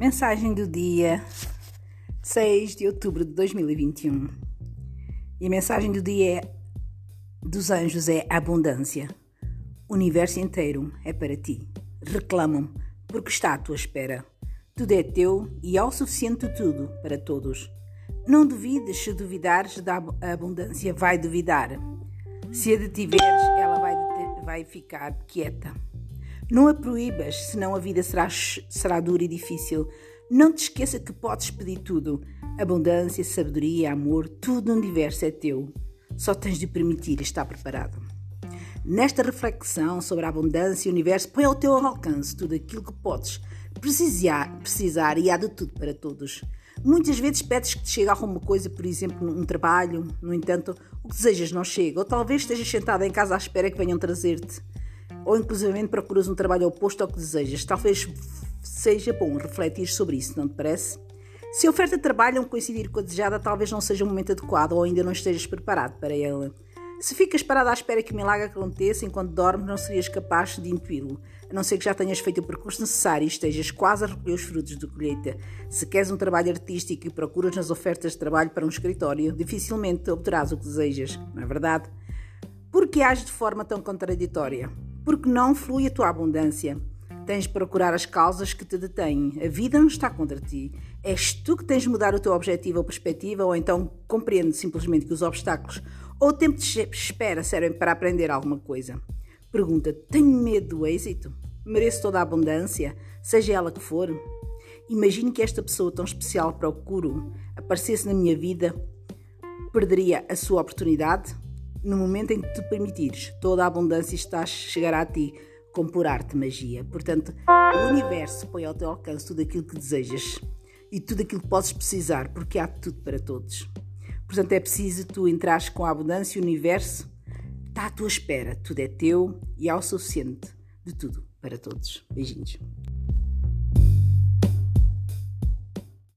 Mensagem do dia 6 de outubro de 2021. E a mensagem do dia é, dos anjos é abundância. O universo inteiro é para ti. Reclamam porque está à tua espera. Tudo é teu e há o suficiente de tudo para todos. Não duvides, se duvidares da abundância, vai duvidar. Se a detiveres, ela vai, vai ficar quieta. Não a proíbas, senão a vida será, será dura e difícil. Não te esqueça que podes pedir tudo. Abundância, sabedoria, amor, tudo no universo é teu. Só tens de permitir estar preparado. Nesta reflexão sobre a abundância e o universo, põe ao teu alcance tudo aquilo que podes precisar, precisar e há de tudo para todos. Muitas vezes pedes que te chegue alguma coisa, por exemplo, um trabalho, no entanto, o que desejas não chega, ou talvez estejas sentado em casa à espera que venham trazer-te ou inclusivamente procuras um trabalho oposto ao que desejas. Talvez seja bom refletir sobre isso, não te parece? Se a oferta de trabalho não coincidir com a desejada, talvez não seja o momento adequado ou ainda não estejas preparado para ela. Se ficas parado à espera que o milagre aconteça enquanto dormes, não serias capaz de intuí-lo, a não ser que já tenhas feito o percurso necessário e estejas quase a recolher os frutos da colheita. Se queres um trabalho artístico e procuras nas ofertas de trabalho para um escritório, dificilmente obterás o que desejas, não é verdade? Por que age de forma tão contraditória? Porque não flui a tua abundância. Tens de procurar as causas que te detêm. A vida não está contra ti. És tu que tens de mudar o teu objetivo ou perspectiva, ou então compreende simplesmente que os obstáculos ou o tempo de espera servem para aprender alguma coisa. Pergunta: tenho medo do êxito? Mereço toda a abundância, seja ela que for? Imagine que esta pessoa tão especial procuro aparecesse na minha vida, perderia a sua oportunidade? No momento em que te permitires, toda a abundância está, chegará a ti com por arte magia. Portanto, o universo põe ao teu alcance tudo aquilo que desejas e tudo aquilo que podes precisar, porque há tudo para todos. Portanto, é preciso tu entrares com a abundância, o universo está à tua espera, tudo é teu e há o suficiente de tudo para todos. Beijinhos.